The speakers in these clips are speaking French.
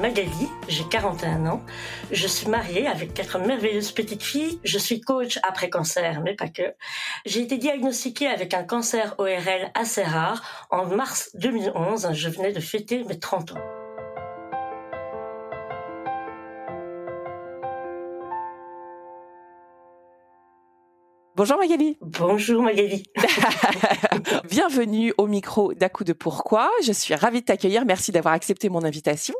Magali, j'ai 41 ans. Je suis mariée avec quatre merveilleuses petites filles. Je suis coach après cancer, mais pas que. J'ai été diagnostiquée avec un cancer ORL assez rare en mars 2011. Je venais de fêter mes 30 ans. Bonjour Magali. Bonjour Magali. Bienvenue au micro d'À coup de pourquoi. Je suis ravie de t'accueillir. Merci d'avoir accepté mon invitation.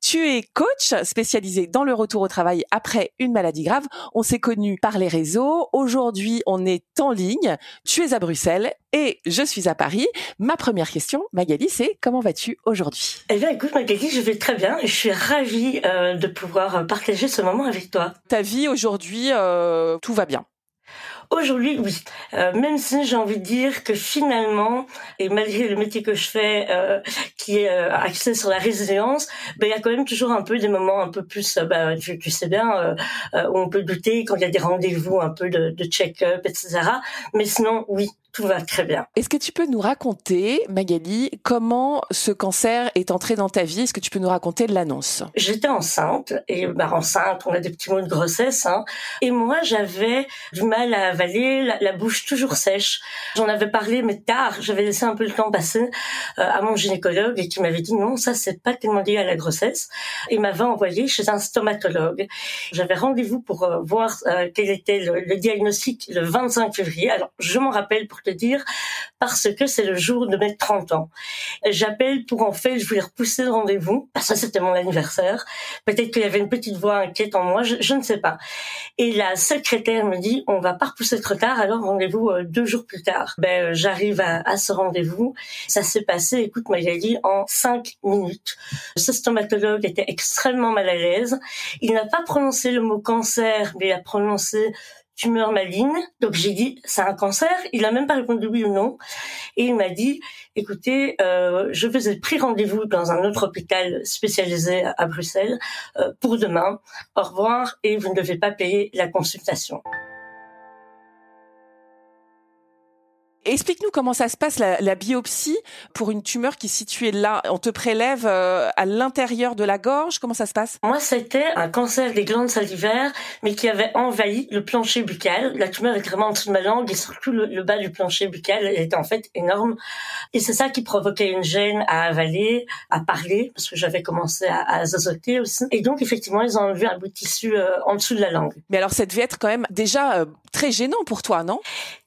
Tu es coach spécialisé dans le retour au travail après une maladie grave. On s'est connus par les réseaux. Aujourd'hui, on est en ligne. Tu es à Bruxelles et je suis à Paris. Ma première question, Magali, c'est comment vas-tu aujourd'hui? Eh bien, écoute Magali, je vais très bien je suis ravie euh, de pouvoir partager ce moment avec toi. Ta vie aujourd'hui, euh, tout va bien Aujourd'hui, oui. Euh, même si j'ai envie de dire que finalement, et malgré le métier que je fais, euh, qui est euh, axé sur la résilience, ben il y a quand même toujours un peu des moments un peu plus, ben, tu, tu, sais bien, où on peut douter quand il y a des rendez-vous un peu de, de check-up, etc. Mais sinon, oui, tout va très bien. Est-ce que tu peux nous raconter, Magali, comment ce cancer est entré dans ta vie? Est-ce que tu peux nous raconter l'annonce? J'étais enceinte et bah, enceinte, on a des petits mots de grossesse, hein, et moi j'avais du mal à avaler, la, bouche toujours sèche. J'en avais parlé, mais tard, j'avais laissé un peu le temps passer euh, à mon gynécologue et qui m'avait dit non, ça c'est pas tellement lié à la grossesse. Il m'avait envoyé chez un stomatologue. J'avais rendez-vous pour euh, voir euh, quel était le, le diagnostic le 25 février. Alors je m'en rappelle pour te dire, parce que c'est le jour de mes 30 ans. J'appelle pour en fait, je voulais repousser le rendez-vous, parce que c'était mon anniversaire. Peut-être qu'il y avait une petite voix inquiète en moi, je, ne sais pas. Et la secrétaire me dit, on va pas repousser trop tard, alors rendez-vous euh, deux jours plus tard. Ben, euh, j'arrive à, à, ce rendez-vous. Ça s'est passé, écoute Magali, en cinq minutes. Ce stomatologue était extrêmement mal à l'aise. Il n'a pas prononcé le mot cancer, mais il a prononcé tumeur maligne. Donc j'ai dit c'est un cancer. Il a même pas répondu oui ou non. Et il m'a dit écoutez, euh, je vous ai pris rendez-vous dans un autre hôpital spécialisé à Bruxelles euh, pour demain. Au revoir et vous ne devez pas payer la consultation. Explique-nous comment ça se passe la, la, biopsie pour une tumeur qui est située là. On te prélève euh, à l'intérieur de la gorge. Comment ça se passe? Moi, c'était un cancer des glandes salivaires, mais qui avait envahi le plancher buccal. La tumeur est vraiment en dessous de ma langue et surtout le, bas du plancher buccal elle était en fait énorme. Et c'est ça qui provoquait une gêne à avaler, à parler, parce que j'avais commencé à, à aussi. Et donc, effectivement, ils ont enlevé un bout de tissu euh, en dessous de la langue. Mais alors, ça devait être quand même déjà euh, très gênant pour toi, non?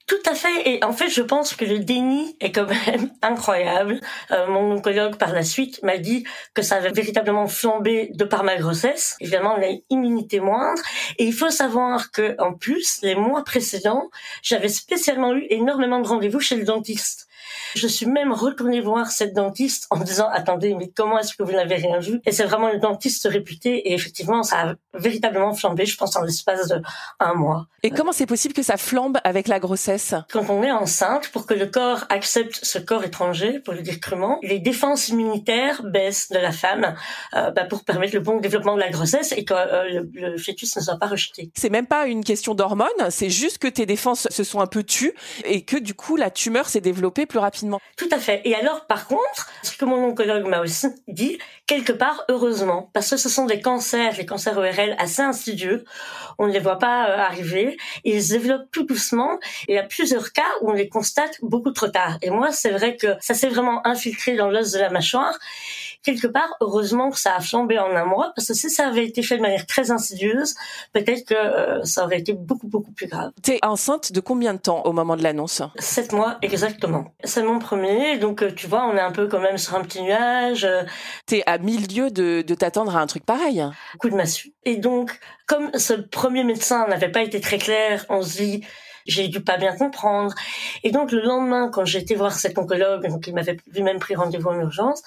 Tout à fait. Et en fait, je pense que le déni est quand même incroyable. Euh, mon oncologue, par la suite, m'a dit que ça avait véritablement flambé de par ma grossesse. Évidemment, on a une immunité moindre. Et il faut savoir que, en plus, les mois précédents, j'avais spécialement eu énormément de rendez-vous chez le dentiste. Je suis même retournée voir cette dentiste en disant attendez mais comment est-ce que vous n'avez rien vu Et c'est vraiment une dentiste réputée et effectivement ça a véritablement flambé je pense en l'espace de un mois. Et comment c'est possible que ça flambe avec la grossesse? Quand on est enceinte, pour que le corps accepte ce corps étranger, pour le dire crûment, les défenses immunitaires baissent de la femme euh, bah, pour permettre le bon développement de la grossesse et que euh, le, fœtus ne soit pas rejeté. C'est même pas une question d'hormones, c'est juste que tes défenses se sont un peu tues et que du coup la tumeur s'est développée plus Tout à fait. Et alors, par contre, ce que mon oncologue m'a aussi dit, quelque part, heureusement, parce que ce sont des cancers, les cancers ORL assez insidieux, on ne les voit pas euh, arriver, ils se développent tout doucement, et il y a plusieurs cas où on les constate beaucoup trop tard. Et moi, c'est vrai que ça s'est vraiment infiltré dans l'os de la mâchoire, quelque part, heureusement que ça a flambé en un mois, parce que si ça avait été fait de manière très insidieuse, peut-être que euh, ça aurait été beaucoup, beaucoup plus grave. T'es enceinte de combien de temps au moment de l'annonce? Sept mois, exactement. C'est mon premier, donc euh, tu vois, on est un peu quand même sur un petit nuage. Euh. T'es à mille lieues de, de t'attendre à un truc pareil. Coup de massue. Et donc, comme ce premier médecin n'avait pas été très clair, on se dit, J'ai dû pas bien comprendre. Et donc le lendemain, quand j'ai été voir cet oncologue, donc il m'avait lui-même pris rendez-vous en urgence,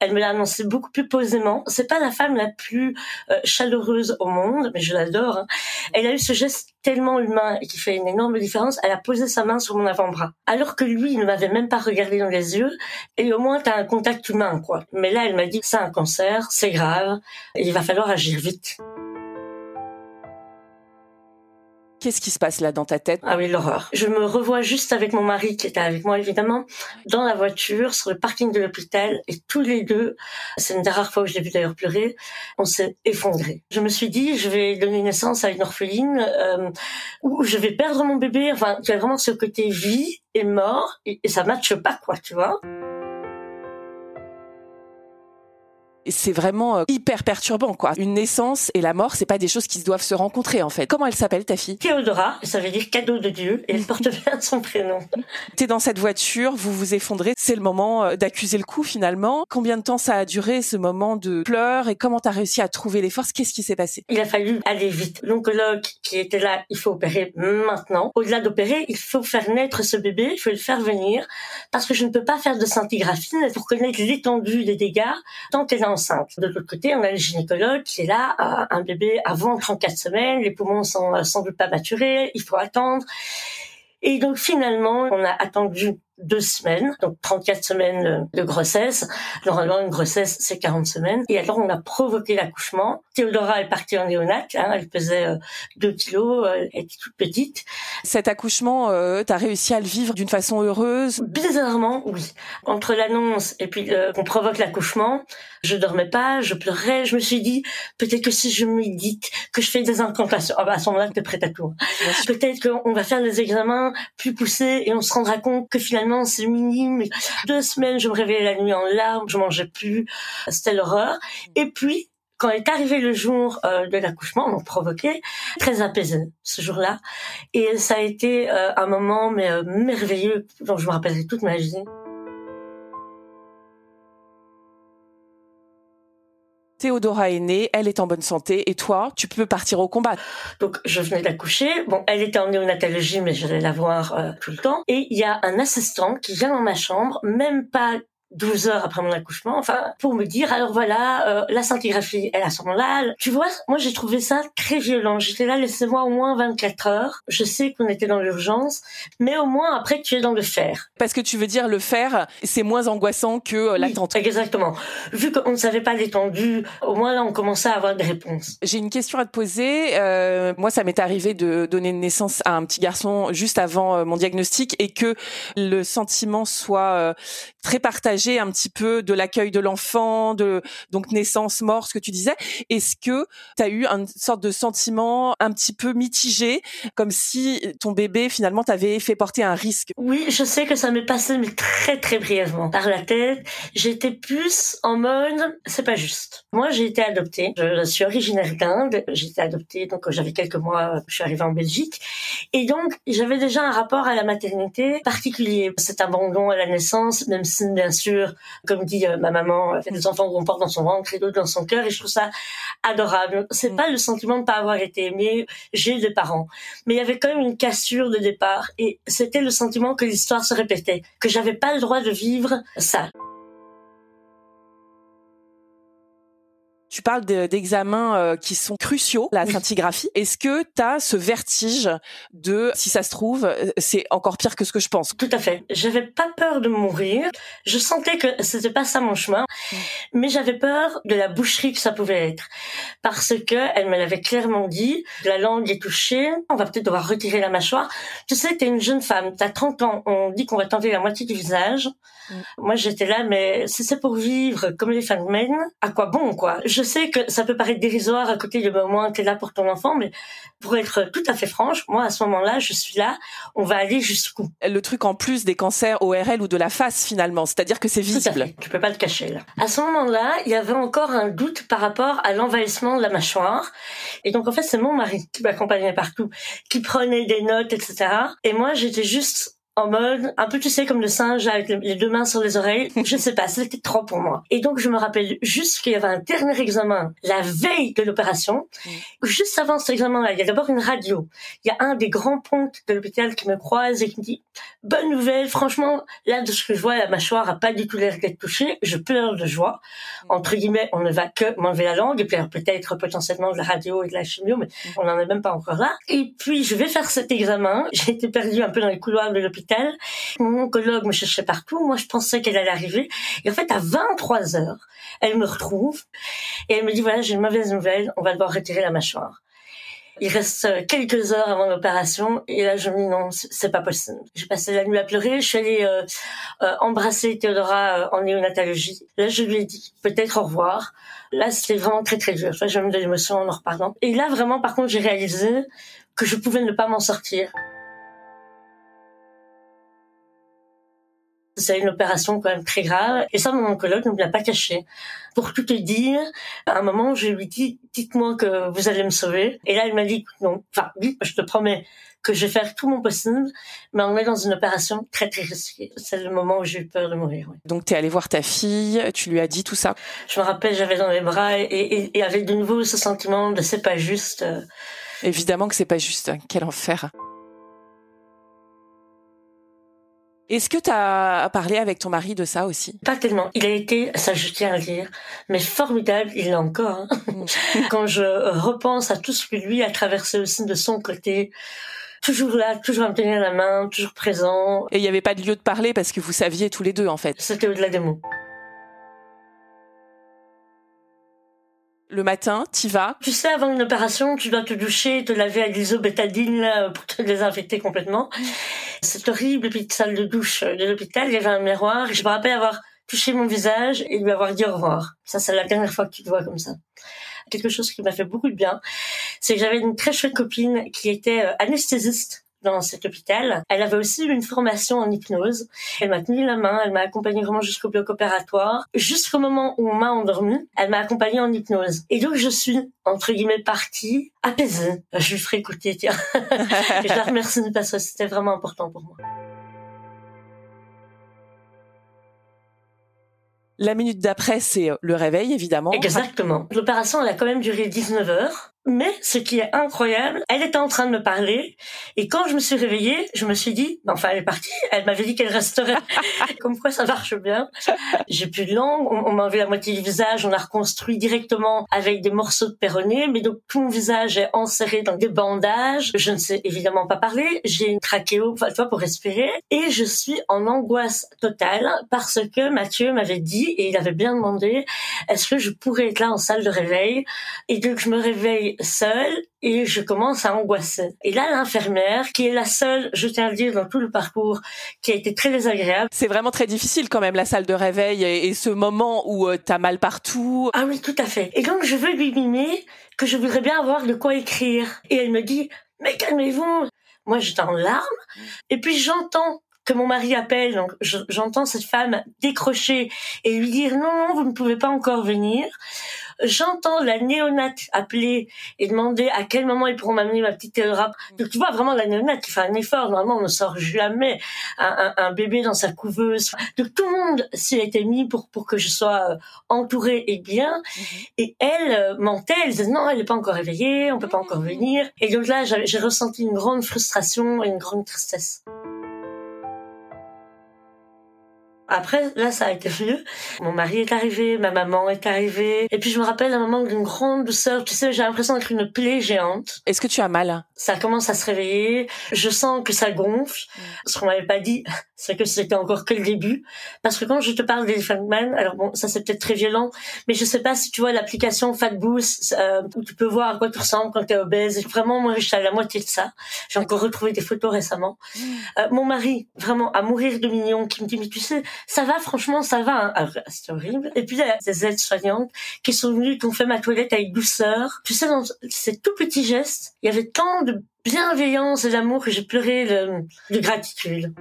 elle me l'a annoncé beaucoup plus posément. C'est pas la femme la plus euh, chaleureuse au monde, mais je l'adore. Hein. Elle a eu ce geste tellement humain et qui fait une énorme différence. Elle a posé sa main sur mon avant-bras, alors que lui, il ne m'avait même pas regardé dans les yeux. Et au moins, t'as un contact humain, quoi. Mais là, elle m'a dit, c'est un cancer, c'est grave, et il va falloir agir vite. Qu'est-ce qui se passe là dans ta tête? Ah oui, l'horreur. Je me revois juste avec mon mari qui était avec moi évidemment dans la voiture sur le parking de l'hôpital et tous les deux, c'est une des rares fois où je l'ai vu d'ailleurs pleurer, on s'est effondrés. Je me suis dit je vais donner naissance à une orpheline euh, où je vais perdre mon bébé. Enfin, il y a vraiment ce côté vie et mort et, et ça matche pas quoi, tu vois. C'est vraiment euh, hyper perturbant quoi. Une naissance et la mort, c'est pas des choses qui doivent se rencontrer en fait. Comment elle s'appelle ta fille? Théodora, ça veut dire cadeau de Dieu et elle porte bien son prénom. T'es dans cette voiture, vous vous effondrez, c'est le moment euh, d'accuser le coup finalement. Combien de temps ça a duré ce moment de pleurs et comment t'as réussi à trouver les forces? Qu'est-ce qui s'est passé? Il a fallu aller vite. L'oncologue qui était là, il faut opérer maintenant. Au-delà d'opérer, il faut faire naître ce bébé, il faut le faire venir parce que je ne peux pas faire de scintigraphie pour connaître l'étendue des dégâts tant qu'elle est enceinte. De l'autre côté, on a le gynécologue qui est là, un bébé avant 34 semaines, les poumons sont euh, sans doute pas maturés, il faut attendre. Et donc finalement, on a attendu deux semaines, donc 34 semaines de grossesse. Normalement, une grossesse, c'est 40 semaines. Et alors, on a provoqué l'accouchement. Théodora est partie en néonat, hein, elle pesait 2 euh, kilos, euh, elle était toute petite. Cet accouchement, euh, tu as réussi à le vivre d'une façon heureuse? Bizarrement, oui. Entre l'annonce et puis euh, qu'on provoque l'accouchement, je dormais pas, je pleurais, je me suis dit, peut-être que si je médite, que je fais des incantations, ah bah, à ce moment-là, t'es prête à tout. Peut-être qu'on va faire des examens plus poussés et on se rendra compte que finalement, c'est minime. Deux semaines, je me réveillais la nuit en larmes, je mangeais plus. C'était l'horreur. Et puis, quand est arrivé le jour euh, de l'accouchement, on provoqué, très apaisé ce jour-là. Et ça a été euh, un moment euh, merveilleux dont je me rappellerai toute ma vie. Théodora est née, elle est en bonne santé, et toi, tu peux partir au combat. Donc, je venais d'accoucher. Bon, elle était en néonatologie, mais j'allais la voir euh, tout le temps. Et il y a un assistant qui vient dans ma chambre, même pas 12 heures après mon accouchement, enfin, pour me dire, alors voilà, euh, la scintigraphie, elle a son là. Tu vois, moi j'ai trouvé ça très violent. J'étais là, laissez-moi au moins 24 heures. Je sais qu'on était dans l'urgence, mais au moins après tu es dans le faire. Parce que tu veux dire le faire, c'est moins angoissant que euh, l'attente. exactement. Vu qu'on ne savait pas l'étendue, au moins là on commençait à avoir des réponses. J'ai une question à te poser. Euh, moi, ça m'est arrivé de donner naissance à un petit garçon juste avant euh, mon diagnostic et que le sentiment soit très partagé un petit peu de l'accueil de l'enfant, de donc naissance, mort, ce que tu disais. Est-ce que tu as eu une sorte de sentiment un petit peu mitigé, comme si ton bébé finalement t'avait fait porter un risque? Oui, je sais que ça m'est passé mais très très brièvement par la tête. J'étais plus en mode c'est pas juste. Moi, j'ai été adoptée. Je suis originaire d'Inde. J'ai été adoptée donc j'avais quelques mois. Je suis arrivée en Belgique et donc j'avais déjà un rapport à la maternité particulier. Cet abandon à la naissance, même si bien sûr comme dit euh, ma maman, euh, des enfants qu'on porte dans son ventre et d'autres dans son cœur, et je trouve ça adorable. C'est mm. pas le sentiment de pas avoir été aimé. J'ai des parents, mais il y avait quand même une cassure de départ, et c'était le sentiment que l'histoire se répétait, que j'avais pas le droit de vivre ça. Tu parles d'examens euh, qui sont cruciaux, la scintigraphie. Est-ce que tu as ce vertige de, si ça se trouve, euh, c'est encore pire que ce que je pense? Tout à fait. J'avais pas peur de mourir. Je sentais que c'était pas ça mon chemin, mm. mais j'avais peur de la boucherie que ça pouvait être, parce que elle me l'avait clairement dit. La langue est touchée. On va peut-être devoir retirer la mâchoire. Tu sais, t'es une jeune femme, t'as 30 ans. On dit qu'on va t'enlever la moitié du visage. Mm. Moi, j'étais là, mais si c'est pour vivre comme les femmes à quoi bon, quoi? Je sais que ça peut paraître dérisoire à côté du moment où tu es là pour ton enfant, mais pour être tout à fait franche, moi, à ce moment-là, je suis là, on va aller jusqu'où? Le truc en plus des cancers ORL ou de la face, finalement, c'est-à-dire que c'est visible. Tu peux pas le cacher, là. À ce moment-là, il y avait encore un doute par rapport à l'envahissement de la mâchoire. Et donc, en fait, c'est mon mari qui m'accompagnait partout, qui prenait des notes, etc. Et moi, j'étais juste en mode un peu tu sais comme le singe avec les deux mains sur les oreilles. Je sais pas c'était trop pour moi. Et donc je me rappelle juste qu'il y avait un dernier examen la veille de l'opération. Mm. juste avant cet examen là il y a d'abord une radio. Il y a un des grands pontes de l'hôpital qui me croise et qui me dit bonne nouvelle franchement là de ce que je vois la mâchoire a pas du tout l'air d'être touchée. Je pleure de joie. Mm. entre guillemets on ne va que m'enlever la langue et puis peut-être potentiellement de la radio et de la chimio mais mm. on n'en est même pas encore là. Et puis je vais faire cet examen. J'ai été perdue un peu dans les couloirs de l'hôpital mon oncologue me cherchait partout. Moi, je pensais qu'elle allait arriver. Et en fait, à 23 heures, elle me retrouve et elle me dit, voilà, j'ai une mauvaise nouvelle. On va devoir retirer la mâchoire. Il reste quelques heures avant l'opération et là je me dis non, c'est pas possible. J'ai passé la nuit à pleurer. Je suis allée euh, euh, embrasser Théodora euh, en néonatologie. Là je lui ai dit peut-être au revoir. Là c'était vraiment très très dur. Enfin, j'ai même de l'émotion en en reparlant. Et là vraiment par contre j'ai réalisé que je pouvais ne pas m'en sortir. C'est une opération quand même très grave. Et ça, mon oncologue ne me l'a pas caché. Pour tout te dire, à un moment, je lui dit, dites-moi que vous allez me sauver. Et là, il m'a dit, non, enfin, oui, je te promets que je vais faire tout mon possible, mais on est dans une opération très très risquée. C'est le moment où j'ai eu peur de mourir. Oui. Donc tu es allé voir ta fille, tu lui as dit tout ça? Je me rappelle, j'avais dans les bras et, et, et avec de nouveau ce sentiment de c'est pas juste. Évidemment que c'est pas juste. Quel enfer. Est-ce que tu as parlé avec ton mari de ça aussi? Pas tellement. Il a été, ça je tiens à le dire, mais formidable, il est encore. Hein. Mm. Quand je repense à tout ce que lui a traversé aussi de son côté, toujours là, toujours à me tenir la main, toujours présent. Et il n'y avait pas de lieu de parler parce que vous saviez tous les deux en fait. C'était au-delà des mots. Le matin, t'y vas. Tu sais, avant une opération, tu dois te doucher, te laver à l'isobétadine pour te désinfecter complètement. C'est horrible, petite salle de douche de l'hôpital, il y avait un miroir, et je me rappelle avoir touché mon visage et lui avoir dit au revoir. Ça, c'est la dernière fois que tu te vois comme ça. Quelque chose qui m'a fait beaucoup de bien, c'est que j'avais une très chouette copine qui était euh, anesthésiste dans cet hôpital. Elle avait aussi une formation en hypnose. Elle m'a tenu la main, elle m'a accompagnée vraiment jusqu'au bloc opératoire. Jusqu'au moment où on m'a endormie, elle m'a accompagnée en hypnose. Et donc je suis, entre guillemets, partie apaisée. Je lui ferai écouter, tiens. je la remercie parce que c'était vraiment important pour moi. La minute d'après, c'est le réveil, évidemment. Exactement. L'opération, elle a quand même duré 19 heures. Mais ce qui est incroyable, elle était en train de me parler et quand je me suis réveillée, je me suis dit, enfin elle est partie, elle m'avait dit qu'elle resterait. Comme quoi ça marche bien. J'ai plus de langue, on, m'a enlevé la moitié du visage, on a reconstruit directement avec des morceaux de péroné, mais donc tout mon visage est enserré dans des bandages. Je ne sais évidemment pas parler, j'ai une trachéo, enfin toi pour respirer. Et je suis en angoisse totale parce que Mathieu m'avait dit et il avait bien demandé, est-ce que je pourrais être là en salle de réveil? Et donc je me réveille seule et je commence à angoisser. Et là, l'infirmière, qui est la seule, je tiens à le dire, dans tout le parcours, qui a été très désagréable. C'est vraiment très difficile quand même, la salle de réveil et, ce moment où euh, t'as mal partout. Ah oui, tout à fait. Et donc, je veux lui mimer que je voudrais bien avoir de quoi écrire. Et elle me dit, mais calmez-vous. Moi, j'étais en larmes. Et puis, j'entends que mon mari appelle, donc j'entends cette femme décrocher et lui dire non, non, vous ne pouvez pas encore venir. J'entends la néonate appeler et demander à quel moment ils pourront m'amener ma petite Théodora. Donc tu vois vraiment la néonate qui fait un effort. Normalement, on ne sort jamais un, un, un bébé dans sa couveuse. Donc tout le monde s'y était mis pour pour que je sois euh, entourée et bien. Mhm. Et elle euh, mentait. Elle disait non, elle n'est pas encore réveillée, on peut pas encore venir. Et donc là, j'ai ressenti une grande frustration et une grande tristesse. Après, là, ça a été mieux. Mon mari est arrivé, ma maman est arrivée. Et puis, je me rappelle un moment d'une grande douceur. Tu sais, j'ai l'impression d'être une plaie géante. Est-ce que tu as mal Ça commence à se réveiller. Je sens que ça gonfle. Mm. Ce qu'on m'avait pas dit, c'est que c'était encore que le début. Parce que quand je te parle des Man, alors bon, ça c'est peut-être très violent, mais je sais pas si tu vois l'application Fat Boost, euh, où tu peux voir à quoi tu ressembles quand tu es obèse. Et vraiment, moi, je suis à la moitié de ça. J'ai encore retrouvé des photos récemment. Mm. Euh, mon mari, vraiment, à mourir de mignon, qui me dit, mais tu sais, ça va, franchement, ça va. Hein. C'est horrible. Et puis, il y a des aides-soignantes qui sont venues, qui ont fait ma toilette avec douceur. Tu sais, dans ces tout petits gestes, il y avait tant de bienveillance et d'amour que j'ai pleuré de, de gratitude.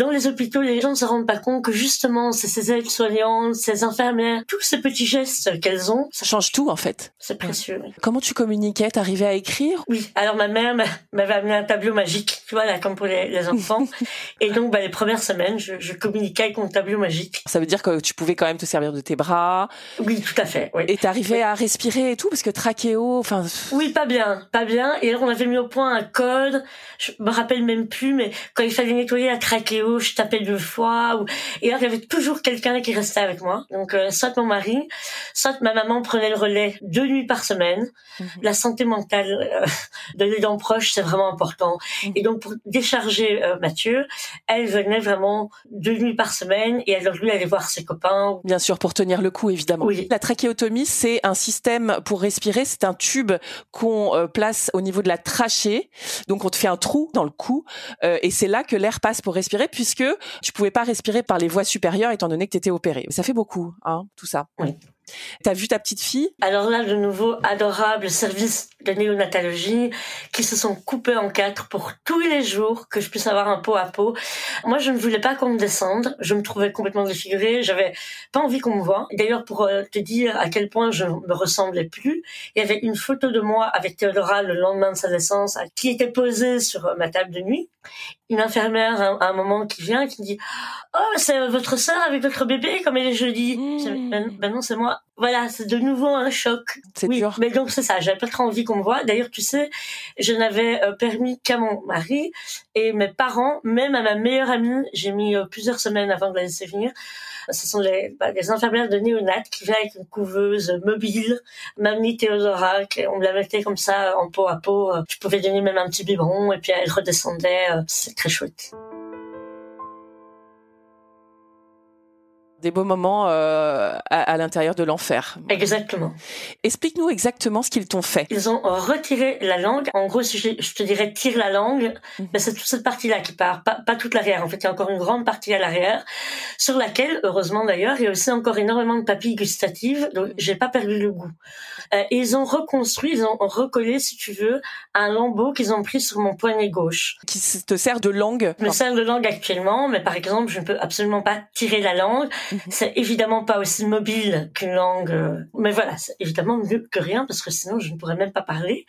Dans les hôpitaux, les gens ne se rendent pas compte que justement, c'est ces aides-soignantes, ces infirmières, tous ces petits gestes qu'elles ont. Ça change tout, en fait. C'est précieux. Comment tu communiquais? T'arrivais à écrire? Oui. Alors, ma mère m'avait amené un tableau magique, tu vois, là, comme pour les, enfants. et donc, bah, les premières semaines, je, je, communiquais avec mon tableau magique. Ça veut dire que tu pouvais quand même te servir de tes bras? Oui, tout à fait. Oui. Et t'arrivais à respirer et tout, parce que trachéo, enfin. Oui, pas bien, pas bien. Et alors, on avait mis au point un code. Je me rappelle même plus, mais quand il fallait nettoyer la trachéo, je tapais deux fois. Ou... Et alors, il y avait toujours quelqu'un qui restait avec moi. Donc, euh, soit mon mari, soit ma maman prenait le relais deux nuits par semaine. Mhm. La santé mentale euh, de l'aidant proche, c'est vraiment important. Mhm. Et donc, pour décharger euh, Mathieu, elle venait vraiment deux nuits par semaine et alors lui allait voir ses copains. Bien sûr, pour tenir le coup, évidemment. Oui. La trachéotomie, c'est un système pour respirer. C'est un tube qu'on place au niveau de la trachée. Donc, on te fait un trou dans le cou et c'est là que l'air passe pour respirer puisque tu pouvais pas respirer par les voies supérieures étant donné que tu étais opéré. Ça fait beaucoup, hein, tout ça. Oui. T'as vu ta petite fille? Alors là, de nouveau, adorable service de néonatologie qui se sont coupés en quatre pour tous les jours que je puisse avoir un pot à pot. Moi, je ne voulais pas qu'on me descende. Je me trouvais complètement défigurée. J'avais pas envie qu'on me voie. D'ailleurs, pour euh, te dire à quel point je me ressemblais plus, il y avait une photo de moi avec Théodora le lendemain de sa naissance qui était posée sur ma table de nuit. Une infirmière à un moment qui vient qui dit oh c'est votre sœur avec votre bébé comme elle est. Mmh. Ben, ben non c'est moi voilà, c'est de nouveau un choc. C'est oui, dur. Mais donc c'est ça, j'avais pas trop envie qu'on me voit. D'ailleurs, tu sais, je n'avais euh, permis qu'à mon mari et mes parents, même à ma meilleure amie, j'ai mis euh, plusieurs semaines avant de la laisser venir. Ce sont les, bah, les infirmières de néonat qui viennent avec une couveuse mobile, mamie Théodora, on me la mettait comme ça en pot à pot. Je pouvais donner même un petit biberon et puis elle redescendait. Euh, c'est très chouette. Des beaux moments euh, à, l'intérieur de l'enfer. Exactement. Explique-nous exactement ce qu'ils t'ont fait. Ils ont retiré la langue. En gros, si je, te dirais tire la langue, ben, c'est toute cette partie-là qui part, pas, pas toute l'arrière. En fait, il y a encore une grande partie à l'arrière, sur laquelle, heureusement d'ailleurs, il y a aussi encore énormément de papilles gustatives. Donc, mhm. j'ai pas perdu le goût. Euh, ils ont reconstruit, ils ont recollé, si tu veux, un lambeau qu'ils ont pris sur mon poignet gauche. Qui te sert de langue. Me sert de langue actuellement, mais par exemple, je ne peux absolument pas tirer la langue. C'est évidemment pas aussi mobile qu'une langue, euh, mais voilà, c'est évidemment mieux que rien parce que sinon je ne pourrais même pas parler.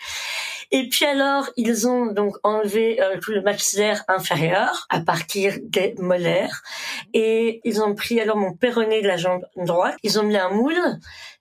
Et puis alors, ils ont donc enlevé euh, tout le maxillaire inférieur à partir des molaires et ils ont pris alors mon péroné de la jambe droite, ils ont mis un moule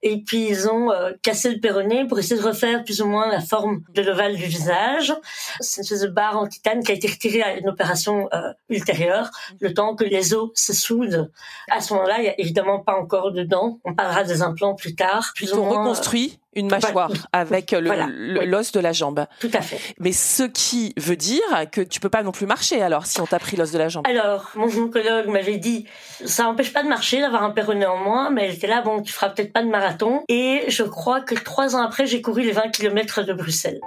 et puis ils ont euh, cassé le péroné pour essayer de refaire plus ou moins la forme de l'ovale du visage. C'est une espèce de barre en titane qui a été retirée à une opération euh, ultérieure, le temps que les os se soudent. À ce moment-là, il y a évidemment pas encore de dents. On parlera des implants plus tard. Plus ils ont reconstruit? Une mâchoire avec l'os de la jambe. Tout à fait. Mais ce qui veut dire que tu peux pas non plus marcher alors si on t'a pris l'os de la jambe. Alors, mon gynécologue m'avait dit ça n'empêche pas de marcher, d'avoir un péroné en moins, mais elle était là bon, tu feras peut-être pas de marathon. Et je crois que trois ans après, j'ai couru les 20 km de Bruxelles.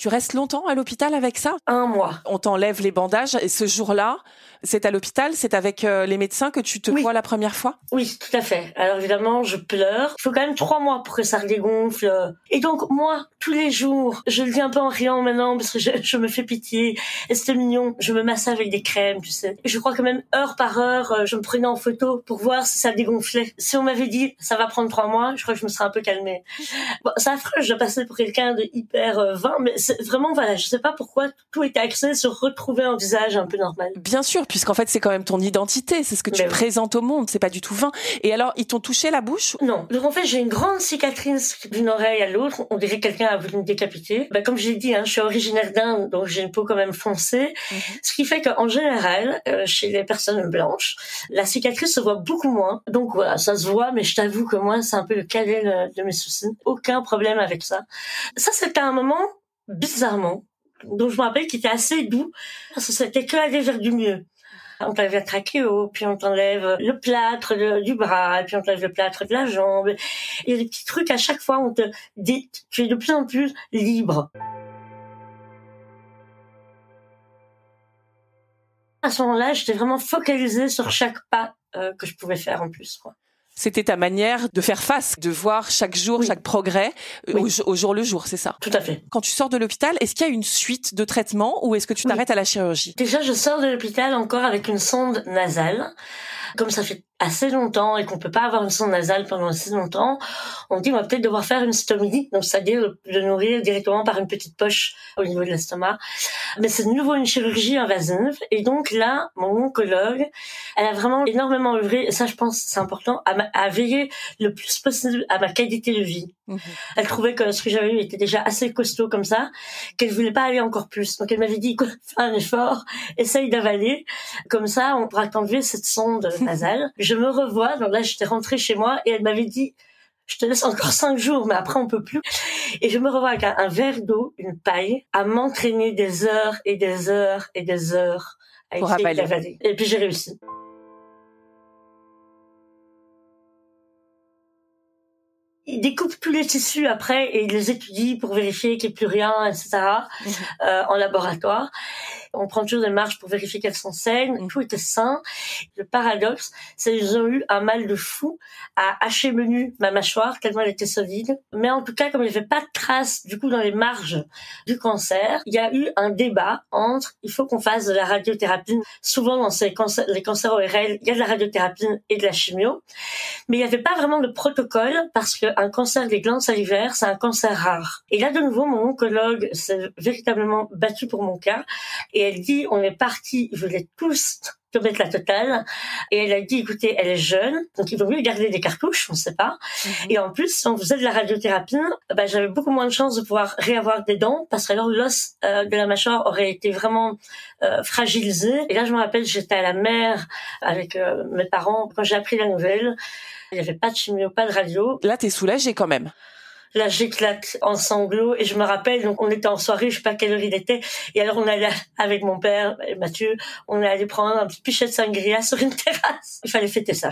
Tu restes longtemps à l'hôpital avec ça? Un mois. On t'enlève les bandages et ce jour-là, c'est à l'hôpital, c'est avec euh, les médecins que tu te vois la première fois? Oui, tout à fait. Alors évidemment, je pleure. Il faut quand même trois mois pour que ça redégonfle. Et donc moi, tous les jours, je le dis un peu en riant maintenant parce que je, me fais pitié. Et c'était mignon. Je me massais avec des crèmes, tu sais. Et je crois que même heure par heure, euh, je me prenais en photo pour voir si ça dégonflait. Si on m'avait dit ça va prendre trois mois, je crois que je me serais un peu calmée. Bon, c'est affreux, je passais pour quelqu'un de hyper euh, vain, mais vraiment voilà, je sais pas pourquoi tout était axé sur retrouver un visage un peu normal. Bien sûr, puisqu'en fait c'est quand même ton identité, c'est ce que tu présentes au monde, c'est pas du tout vain. Et alors ils t'ont touché la bouche Non, donc en fait j'ai une grande cicatrice d'une oreille à l'autre, on dirait que quelqu'un a voulu me décapiter. Bah, comme j'ai dit, hein, je suis originaire d'Inde, donc j'ai une peau quand même foncée, mhm. ce qui fait qu'en général, euh, chez les personnes blanches, la cicatrice se voit beaucoup moins. Donc voilà, ça se voit, mais je t'avoue que moi c'est un peu le cadet de mes soucis. Aucun problème avec ça. Ça c'était un moment bizarrement, dont je me rappelle qu'il était assez doux, parce que c'était que aller vers du mieux. On t'enlève la trachéo, puis on t'enlève le plâtre du bras, puis on t'enlève le plâtre de la jambe. Il y a des petits trucs à chaque fois, on te dit, tu es de plus en plus libre. À ce moment-là, j'étais vraiment focalisée sur chaque pas euh, que je pouvais faire en plus. C'était ta manière de faire face, de voir chaque jour, chaque progrès au, au, jour le jour, c'est ça? Tout à fait. Quand tu sors de l'hôpital, est-ce qu'il y a une suite de traitements ou est-ce que tu t'arrêtes à la chirurgie? Déjà, je sors de l'hôpital encore avec une sonde nasale. Comme ça fait assez longtemps et qu'on peut pas avoir une sonde nasale pendant assez longtemps, on dit on va peut-être devoir faire une stomie, donc c'est-à-dire le nourrir directement par une petite poche au niveau de l'estomac. Mais c'est de nouveau une chirurgie invasive et donc là, mon oncologue, elle a vraiment énormément œuvré et ça je pense c'est important à, à, veiller le plus possible à ma qualité de vie. Mhm. Elle trouvait que ce que j'avais eu était déjà assez costaud comme ça, qu'elle voulait pas aller encore plus. Donc elle m'avait dit fais un effort, essaye d'avaler, comme ça on pourra t'enlever cette sonde nasale je me revois. Donc là, j'étais rentrée chez moi et elle m'avait dit, je te laisse encore cinq jours, mais après on peut plus. Et je me revois avec un, verre d'eau, une paille, à m'entraîner des heures et des heures et des heures à Pour essayer. Et puis j'ai réussi. il découpe tous les tissus après et il les étudie pour vérifier qu'il n'y ait plus rien, etc. Mhm. euh, en laboratoire. On prend toujours des marches pour vérifier qu'elles sont saines. Mm. Tout était sain. Le paradoxe, c'est qu'ils ont eu un mal de fou à hacher menu ma mâchoire tellement elle était solide. Mais en tout cas, comme il n'y avait pas de traces du coup dans les marges du cancer, il y a eu un débat entre il faut qu'on fasse de la radiothérapie. Souvent dans ces cancers, les cancers ORL, il y a de la radiothérapie et de la chimio. Mais il n'y avait pas vraiment de protocole parce qu'un cancer des glandes salivaires, c'est un cancer rare. Et là, de nouveau, mon oncologue s'est véritablement battu pour mon cas. Et elle dit, on est parti, je voulais tous te mettre la totale. Et elle a dit, écoutez, elle est jeune, donc il vaut mieux garder des cartouches, on ne sait pas. Mhm. Et en plus, si on faisait de la radiothérapie, bah, j'avais beaucoup moins de chances de pouvoir réavoir des dents, parce que alors l'os euh, de la mâchoire aurait été vraiment euh, fragilisé. Et là, je me rappelle, j'étais à la mer avec euh, mes parents quand j'ai appris la nouvelle. Il n'y avait pas de chimio, pas de radio. Là, t'es soulagée quand même. Là, j'éclate en sanglots et je me rappelle, donc on était en soirée, je sais pas quelle heure il était, et alors on allait avec mon père, Mathieu, on allé prendre un petit pichet de sangria sur une terrasse. Il fallait fêter ça.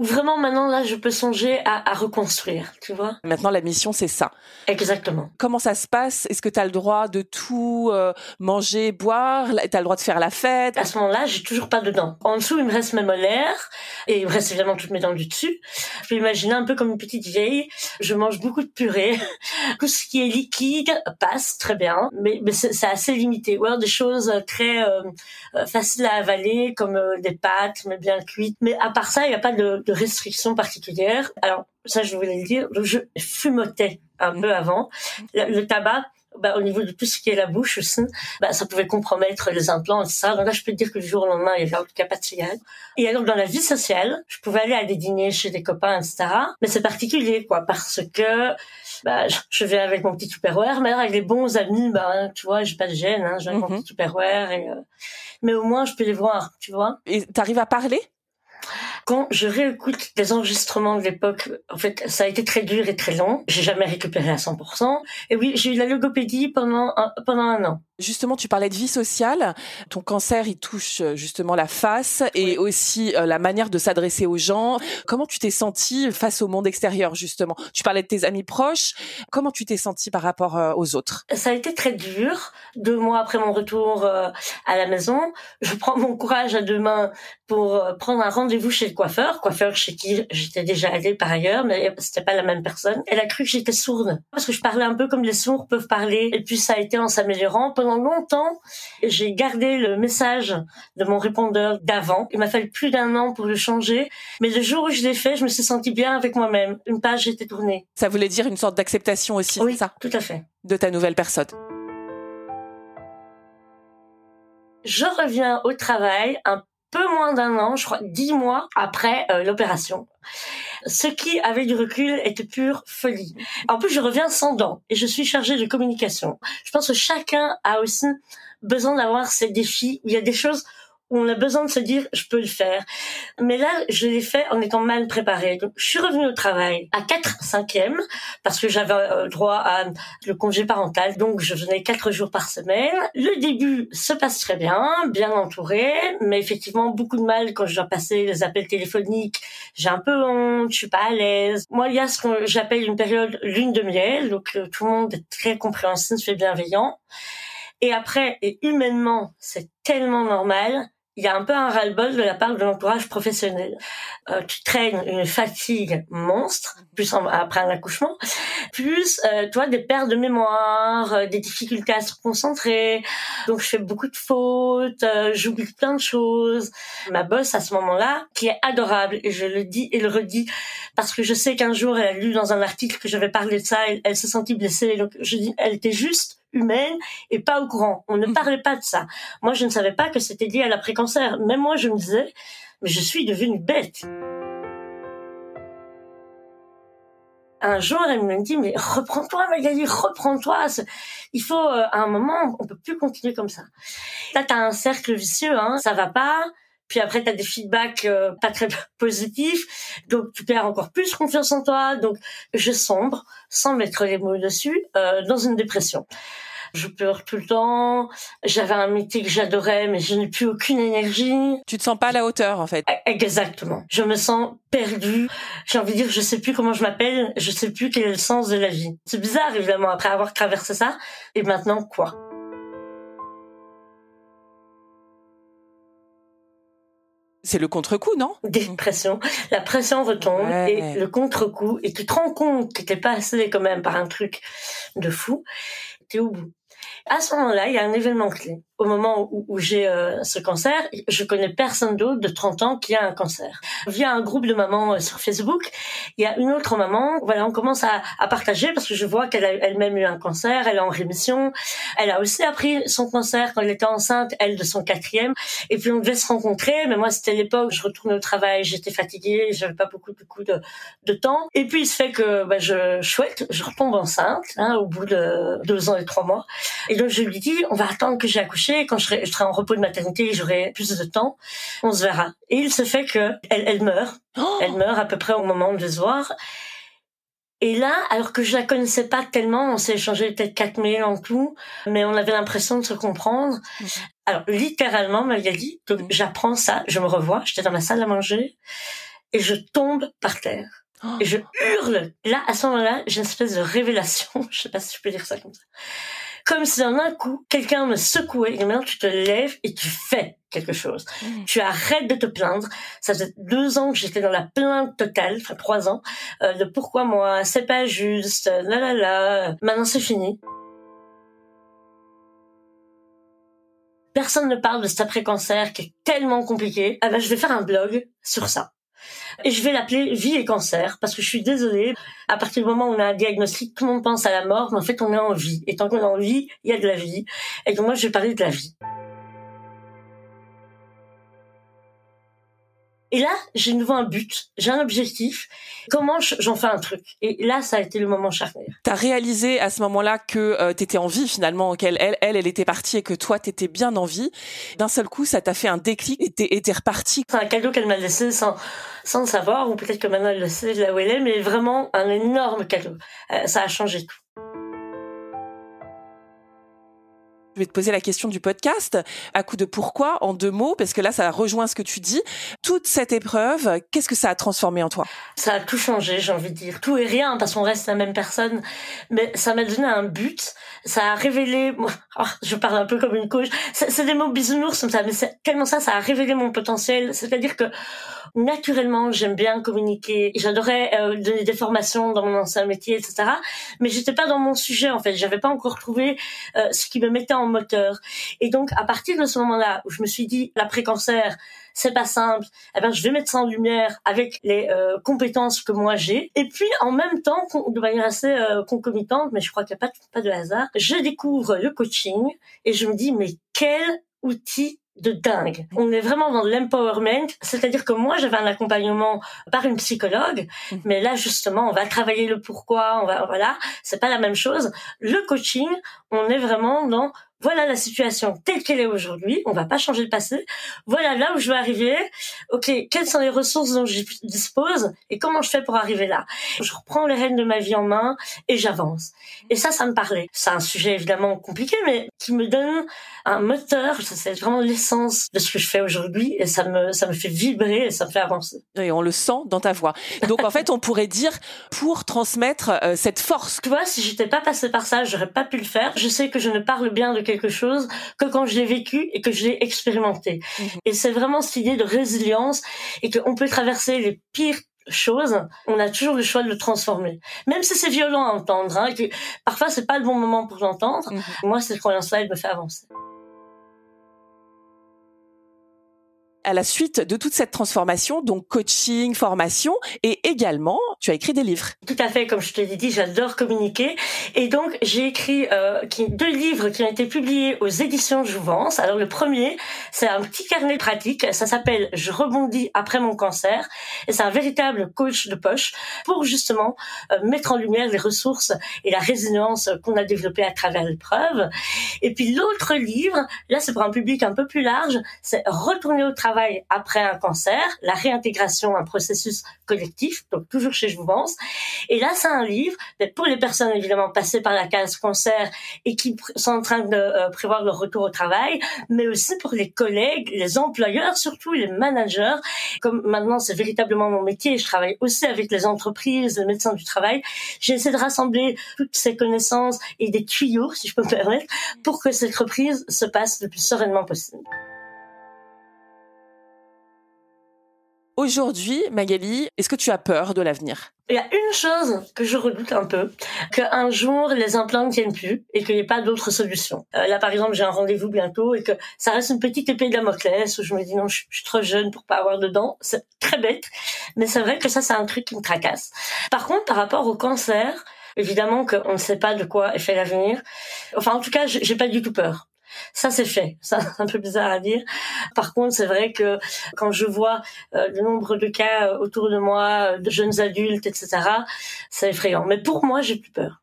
Vraiment maintenant là je peux songer à, à, reconstruire, tu vois? Maintenant la mission c'est ça. Exactement. Comment ça se passe? Est-ce que tu as le droit de tout euh, manger, boire? Tu as le droit de faire la fête? À ce moment-là, j'ai toujours pas de dents. En dessous, il me reste mes molaires et il me reste évidemment toutes mes dents du dessus. Je peux imaginer un peu comme une petite vieille. Je mange beaucoup de purée. Tout ce qui est liquide passe très bien, mais, mais c'est assez limité. Ou alors des choses très euh, euh, faciles à avaler comme des pâtes mais bien cuites. Mais à part ça, il n'y a pas de de restrictions particulières. Alors ça, je voulais le dire, je fumotais un peu avant. Le, tabac, bah, au niveau de tout ce qui est la bouche aussi, bah, ça pouvait compromettre les implants, etc. Donc là, je peux te dire que le jour au lendemain, il y avait en tout cas pas de cigarette. Et alors, dans la vie sociale, je pouvais aller à des dîners chez des copains, etc. Mais c'est particulier, quoi, parce que bah, je vais avec mon petit tupperware, mais alors avec les bons amis, bah, tu vois, j'ai pas de gêne, hein, j'ai mon mhm. petit tupperware. Et, euh, Mais au moins, je peux les voir, tu vois. Et t'arrives à parler? Quand je réécoute des enregistrements de l'époque, en fait, ça a été très dur et très long. J'ai jamais récupéré à 100%. Et oui, j'ai eu la logopédie pendant un, pendant un an. Justement, tu parlais de vie sociale. Ton cancer, il touche euh, justement la face et aussi euh, la manière de s'adresser aux gens. Comment tu t'es sentie face au monde extérieur, justement? Tu parlais de tes amis proches. Comment tu t'es sentie par rapport euh, aux autres? Ça a été très dur. Deux mois après mon retour à la maison, je prends mon courage à deux mains pour prendre un rendez-vous chez le coiffeur, coiffeur chez qui j'étais déjà allée par ailleurs, mais c'était pas la même personne. Elle a cru que j'étais sourde parce que je parlais un peu comme les sourds peuvent parler. Et puis ça a été en s'améliorant pendant longtemps, j'ai gardé le message de mon répondeur d'avant. Il m'a fallu plus d'un an pour le changer. Mais le jour où je l'ai fait, je me suis sentie bien avec moi-même. Une page était tournée. Ça voulait dire une sorte d'acceptation aussi, oui, ça? tout à fait. De ta nouvelle personne. Je reviens au travail un peu moins d'un an, je crois dix mois après euh, l'opération. Ce qui, avec du recul, était pure folie. En plus, je reviens sans dents et je suis chargée de communication. Je pense que chacun a aussi besoin d'avoir ses défis. Il y a des choses on a besoin de se dire je peux le faire. Mais là, je l'ai fait en étant mal préparée. Donc, je suis revenue au travail à 4 cinquièmes parce que j'avais euh, droit à le congé parental. Donc, je venais quatre jours par semaine. Le début se passe très bien, bien entouré, mais effectivement, beaucoup de mal quand je dois passer les appels téléphoniques. J'ai un peu honte, je suis pas à l'aise. Moi, il y a ce que j'appelle une période lune de miel. Donc, euh, tout le monde est très compréhensif et bienveillant. Et après, et humainement, c'est tellement normal il y a un peu un ras-le-bol de la part de l'entourage professionnel. Euh, tu traînes une fatigue monstre, plus après un accouchement, plus euh, toi des pertes de mémoire, euh, des difficultés à se concentrer. Donc je fais beaucoup de fautes, j'oublie plein de choses. Ma boss à ce moment-là, qui est adorable, et je le dis et le redis, parce que je sais qu'un jour elle a lu dans un article que j'avais parlé de ça, elle, elle s'est sentie blessée, donc je dis, elle était juste humaine et pas au courant. On ne mm. parlait pas de ça. Moi, je ne savais pas que c'était lié à l'après-cancer. Même moi, je me disais, mais je suis devenue bête. Un jour, elle me dit, mais reprends-toi, Magali, reprends-toi. Il faut, euh, à un moment, on peut plus continuer comme ça. Là, t'as un cercle vicieux, hein, ça va pas. Puis après, tu as des feedbacks euh, pas très positifs, donc tu perds encore plus confiance en toi. Donc, je sombre, sans mettre les mots dessus, euh, dans une dépression. Je pleure tout le temps. J'avais un métier que j'adorais, mais je n'ai plus aucune énergie. Tu te sens pas à la hauteur, en fait. E-, exactement. Je me sens perdue. J'ai envie de dire, je sais plus comment je m'appelle. Je sais plus quel est le sens de la vie. C'est bizarre, évidemment, après avoir traversé ça. Et maintenant, quoi? C'est le contre-coup, non? Dépression. La pression retombe et le contre-coup. Et tu te rends compte que t'es passé quand même par un truc de fou. T'es au bout. À ce moment-là, il y a un événement clé au moment où, j'ai euh, ce cancer, je connais personne d'autre de 30 ans qui a un cancer. Via un groupe de mamans euh, sur Facebook, il y a une autre maman, voilà, on commence à, à partager parce que je vois qu'elle a elle-même eu un cancer, elle est en rémission. Elle a aussi appris son cancer quand elle était enceinte, elle de son quatrième. Et puis on devait se rencontrer, mais moi c'était l'époque, je retournais au travail, j'étais fatiguée, j'avais pas beaucoup, beaucoup de, de temps. Et puis il se fait que bah, je chouette, je retombe enceinte hein, au bout de deux ans et trois mois. Et donc je lui dis, on va attendre que j'ai accouché quand je serai, en repos de maternité, j'aurai plus de temps, on se verra. Et il se fait que elle, elle meurt. Oh elle meurt à peu près au moment de se voir. Et là, alors que je la connaissais pas tellement, on s'est échangé peut-être quatre mails en tout, mais on avait l'impression de se comprendre. Mhm. Alors, littéralement, Magali, mhm. j'apprends ça, je me revois, j'étais dans ma salle à manger, et je tombe par terre. Oh. Et je hurle. Là, à ce moment-là, j'ai une espèce de révélation. Je sais pas si je peux dire ça comme ça comme si en un coup, quelqu'un me secouait et maintenant tu te lèves et tu fais quelque chose. Mmh. Tu arrêtes de te plaindre. Ça fait deux ans que j'étais dans la plainte totale, enfin trois ans, euh, de pourquoi moi, c'est pas juste, là là là. Maintenant c'est fini. Personne ne parle de cet après-cancer qui est tellement compliqué. Ah ben, je vais faire un blog sur ça. Et je vais l'appeler vie et cancer parce que je suis désolée. À partir du moment où on a un diagnostic, tout le monde pense à la mort, mais en fait, on est en vie. Et tant qu'on est en vie, il y a de la vie. Et donc moi, je vais parler de la vie. Et là, j'ai nouveau un but, j'ai un objectif. Comment j'en fais un truc? Et là, ça a été le moment charnière. T'as réalisé à ce moment-là que euh, t'étais en vie finalement, qu'elle, elle, elle, elle était partie et que toi, t'étais bien en vie. D'un seul coup, ça t'a fait un déclic et t'es, et reparti. C'est un cadeau qu'elle m'a laissé sans, sans le savoir, ou peut-être que maintenant elle le sait là où elle est, mais vraiment un énorme cadeau. Euh, ça a changé tout. Je vais te poser la question du podcast, à coup de pourquoi, en deux mots, parce que là, ça rejoint ce que tu dis. Toute cette épreuve, qu'est-ce que ça a transformé en toi? Ça a tout changé, j'ai envie de dire. Tout et rien, parce qu'on reste la même personne. Mais ça m'a donné un but. Ça a révélé... Oh, je parle un peu comme une coach. C'est des mots bisounours comme ça, mais c'est tellement ça, ça a révélé mon potentiel. C'est-à-dire que naturellement, j'aime bien communiquer. J'adorais euh, donner des formations dans mon ancien métier, etc. Mais j'étais pas dans mon sujet, en fait. J'avais pas encore trouvé euh, ce qui me mettait en moteur. Et donc, à partir de ce moment-là où je me suis dit, l'après-cancer, c'est pas simple, eh ben, je vais mettre ça en lumière avec les euh, compétences que moi j'ai. Et puis, en même temps, de manière assez euh, concomitante, mais je crois qu'il n'y a pas, pas de hasard, je découvre le coaching et je me dis, mais quel outil de dingue. On est vraiment dans l'empowerment, c'est-à-dire que moi j'avais un accompagnement par une psychologue, mhm. mais là justement on va travailler le pourquoi, on va voilà, c'est pas la même chose. Le coaching, on est vraiment dans voilà la situation telle qu'elle est aujourd'hui, on va pas changer le passé, voilà là où je veux arriver, ok, quelles sont les ressources dont je dispose et comment je fais pour arriver là? Je reprends les rênes de ma vie en main et j'avance. Et ça, ça me parlait. C'est un sujet évidemment compliqué, mais qui me donne un moteur, c'est vraiment l'essence de ce que je fais aujourd'hui et ça me, ça me fait vibrer et ça me fait avancer. Et on le sent dans ta voix. Donc en fait, on pourrait dire pour transmettre euh, cette force. Tu vois, si j'étais pas passée par ça, j'aurais pas pu le faire. Je sais que je ne parle bien de quelque chose que quand je l'ai vécu et que je l'ai expérimenté. Mhm. Et c'est vraiment cette idée de résilience et qu'on peut traverser les pires choses, on a toujours le choix de le transformer. Même si c'est violent à entendre, hein, que parfois c'est pas le bon moment pour l'entendre, mhm. moi cette croyance-là, elle me fait avancer. À la suite de toute cette transformation, donc coaching, formation, et également, tu as écrit des livres. Tout à fait, comme je te l'ai dit, j'adore communiquer, et donc j'ai écrit euh, deux livres qui ont été publiés aux éditions Jouvence. Alors le premier, c'est un petit carnet pratique, ça s'appelle Je rebondis après mon cancer, et c'est un véritable coach de poche pour justement euh, mettre en lumière les ressources et la résilience qu'on a développées à travers l'épreuve. Et puis l'autre livre, là c'est pour un public un peu plus large, c'est Retourner au travail après un cancer, la réintégration, un processus collectif, donc toujours chez Jouvence. Et là, c'est un livre pour les personnes évidemment passées par la case cancer et qui sont en train de euh, prévoir leur retour au travail, mais aussi pour les collègues, les employeurs, surtout les managers. Comme maintenant, c'est véritablement mon métier, je travaille aussi avec les entreprises, les médecins du travail. J'ai essayé de rassembler toutes ces connaissances et des tuyaux, si je peux me permettre, pour que cette reprise se passe le plus sereinement possible. Aujourd'hui, Magali, est-ce que tu as peur de l'avenir? Il y a une chose que je redoute un peu, qu'un jour les implants ne tiennent plus et qu'il n'y ait pas d'autre solution. Euh, là, par exemple, j'ai un rendez-vous bientôt et que ça reste une petite épée de Damoclès où je me dis non, je, suis trop jeune pour pas avoir de dents. C'est très bête, mais c'est vrai que ça, c'est un truc qui me tracasse. Par contre, par rapport au cancer, évidemment qu'on ne sait pas de quoi est fait l'avenir. Enfin, en tout cas, j'ai pas du tout peur. Ça, c'est fait. Ça, c'est un peu bizarre à dire. Par contre, c'est vrai que quand je vois euh, le nombre de cas euh, autour de moi, euh, de jeunes adultes, etc., c'est effrayant. Mais pour moi, j'ai plus peur.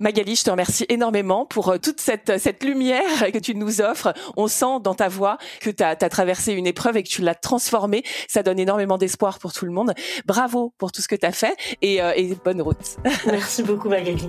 Magali, je te remercie énormément pour toute cette, cette lumière que tu nous offres. On sent dans ta voix que tu as, traversé une épreuve et que tu l'as transformée. Ça donne énormément d'espoir pour tout le monde. Bravo pour tout ce que tu as fait et, et bonne route. Merci beaucoup Magali